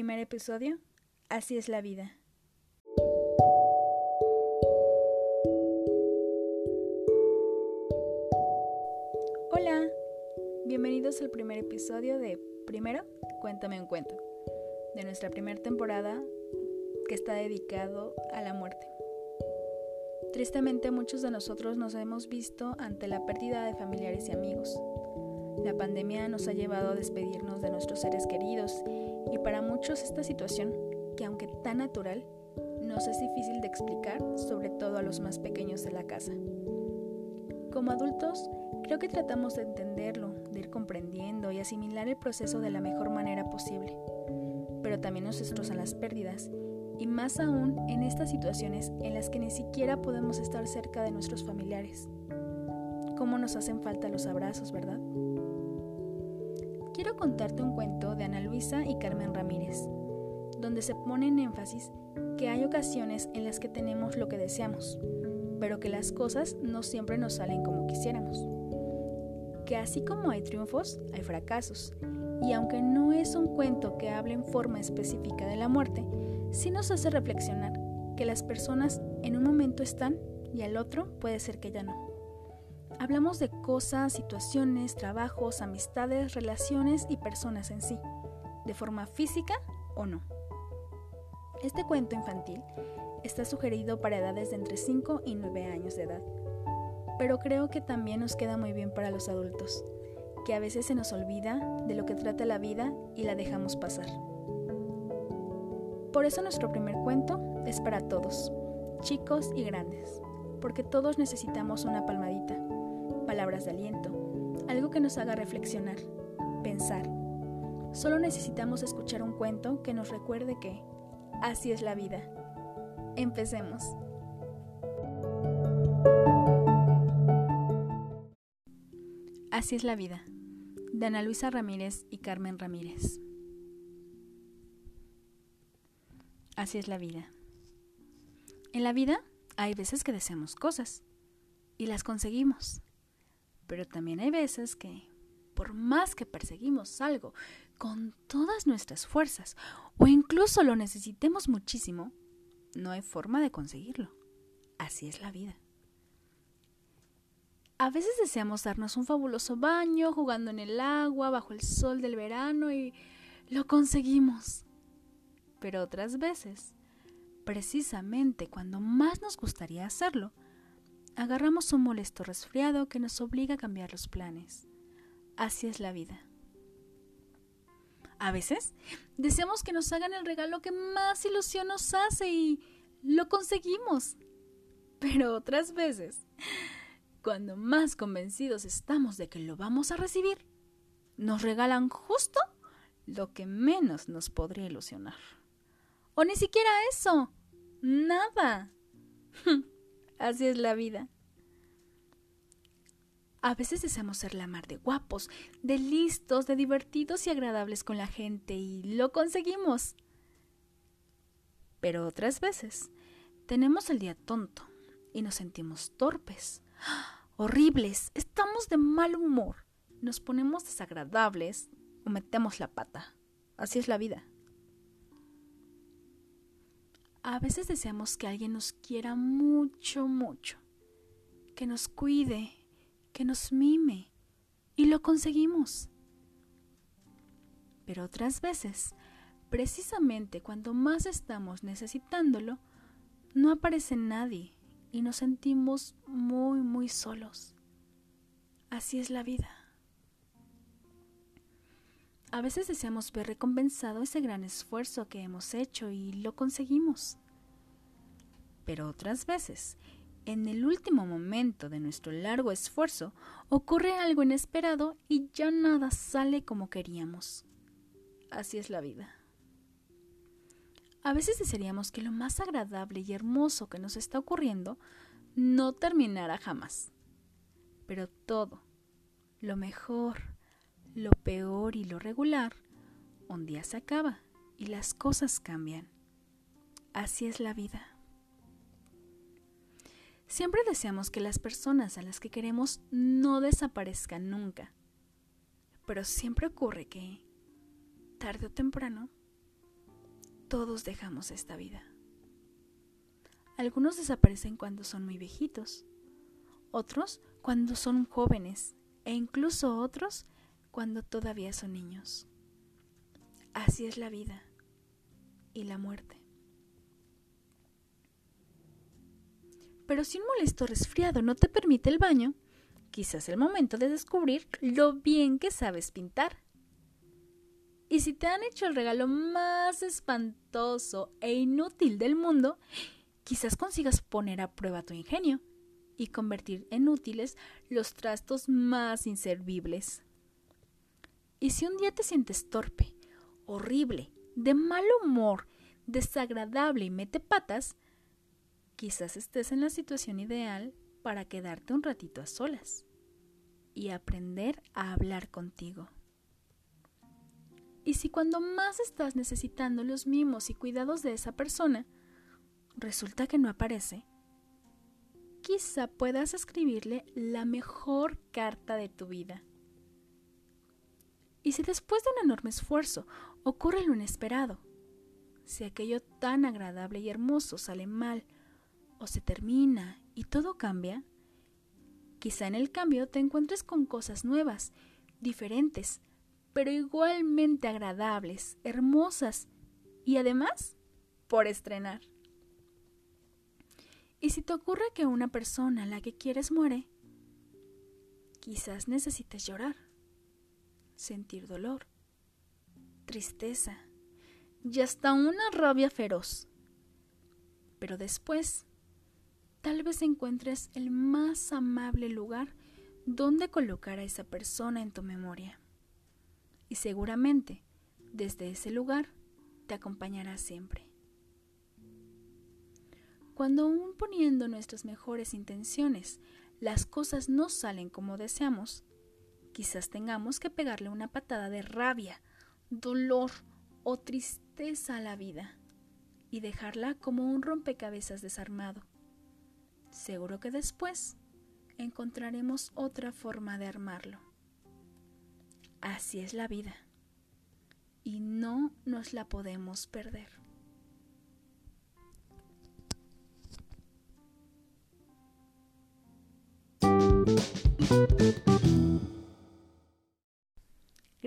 Primer episodio, Así es la vida. Hola, bienvenidos al primer episodio de Primero, Cuéntame un cuento, de nuestra primera temporada que está dedicado a la muerte. Tristemente muchos de nosotros nos hemos visto ante la pérdida de familiares y amigos. La pandemia nos ha llevado a despedirnos de nuestros seres queridos y para muchos esta situación, que aunque tan natural, nos es difícil de explicar, sobre todo a los más pequeños de la casa. Como adultos, creo que tratamos de entenderlo, de ir comprendiendo y asimilar el proceso de la mejor manera posible. Pero también nos destrozan las pérdidas y más aún en estas situaciones en las que ni siquiera podemos estar cerca de nuestros familiares. ¿Cómo nos hacen falta los abrazos, verdad? Quiero contarte un cuento de Ana Luisa y Carmen Ramírez, donde se pone en énfasis que hay ocasiones en las que tenemos lo que deseamos, pero que las cosas no siempre nos salen como quisiéramos. Que así como hay triunfos, hay fracasos, y aunque no es un cuento que hable en forma específica de la muerte, sí nos hace reflexionar que las personas en un momento están y al otro puede ser que ya no. Hablamos de cosas, situaciones, trabajos, amistades, relaciones y personas en sí, de forma física o no. Este cuento infantil está sugerido para edades de entre 5 y 9 años de edad, pero creo que también nos queda muy bien para los adultos, que a veces se nos olvida de lo que trata la vida y la dejamos pasar. Por eso nuestro primer cuento es para todos, chicos y grandes, porque todos necesitamos una palmadita, palabras de aliento, algo que nos haga reflexionar, pensar. Solo necesitamos escuchar un cuento que nos recuerde que así es la vida. Empecemos. Así es la vida, de Ana Luisa Ramírez y Carmen Ramírez. Así es la vida. En la vida hay veces que deseamos cosas y las conseguimos, pero también hay veces que, por más que perseguimos algo con todas nuestras fuerzas o incluso lo necesitemos muchísimo, no hay forma de conseguirlo. Así es la vida. A veces deseamos darnos un fabuloso baño jugando en el agua bajo el sol del verano y lo conseguimos pero otras veces, precisamente cuando más nos gustaría hacerlo, agarramos un molesto resfriado que nos obliga a cambiar los planes. Así es la vida. A veces deseamos que nos hagan el regalo que más ilusión nos hace y lo conseguimos. Pero otras veces, cuando más convencidos estamos de que lo vamos a recibir, nos regalan justo lo que menos nos podría ilusionar. O ni siquiera eso. Nada. Así es la vida. A veces deseamos ser la mar de guapos, de listos, de divertidos y agradables con la gente y lo conseguimos. Pero otras veces tenemos el día tonto y nos sentimos torpes, horribles, estamos de mal humor, nos ponemos desagradables o metemos la pata. Así es la vida. A veces deseamos que alguien nos quiera mucho, mucho, que nos cuide, que nos mime, y lo conseguimos. Pero otras veces, precisamente cuando más estamos necesitándolo, no aparece nadie y nos sentimos muy, muy solos. Así es la vida. A veces deseamos ver recompensado ese gran esfuerzo que hemos hecho y lo conseguimos. Pero otras veces, en el último momento de nuestro largo esfuerzo, ocurre algo inesperado y ya nada sale como queríamos. Así es la vida. A veces desearíamos que lo más agradable y hermoso que nos está ocurriendo no terminara jamás. Pero todo, lo mejor, lo peor y lo regular, un día se acaba y las cosas cambian. Así es la vida. Siempre deseamos que las personas a las que queremos no desaparezcan nunca. Pero siempre ocurre que, tarde o temprano, todos dejamos esta vida. Algunos desaparecen cuando son muy viejitos, otros cuando son jóvenes e incluso otros cuando todavía son niños. Así es la vida y la muerte. Pero si un molesto resfriado no te permite el baño, quizás el momento de descubrir lo bien que sabes pintar. Y si te han hecho el regalo más espantoso e inútil del mundo, quizás consigas poner a prueba tu ingenio y convertir en útiles los trastos más inservibles. Y si un día te sientes torpe, horrible, de mal humor, desagradable y mete patas, quizás estés en la situación ideal para quedarte un ratito a solas y aprender a hablar contigo. Y si cuando más estás necesitando los mimos y cuidados de esa persona, resulta que no aparece, quizá puedas escribirle la mejor carta de tu vida. Y si después de un enorme esfuerzo ocurre lo inesperado, si aquello tan agradable y hermoso sale mal o se termina y todo cambia, quizá en el cambio te encuentres con cosas nuevas, diferentes, pero igualmente agradables, hermosas y además por estrenar. Y si te ocurre que una persona a la que quieres muere, quizás necesites llorar, sentir dolor, tristeza y hasta una rabia feroz. Pero después, tal vez encuentres el más amable lugar donde colocar a esa persona en tu memoria. Y seguramente, desde ese lugar, te acompañará siempre. Cuando aún poniendo nuestras mejores intenciones, las cosas no salen como deseamos, quizás tengamos que pegarle una patada de rabia, dolor o tristeza a la vida y dejarla como un rompecabezas desarmado. Seguro que después encontraremos otra forma de armarlo. Así es la vida y no nos la podemos perder.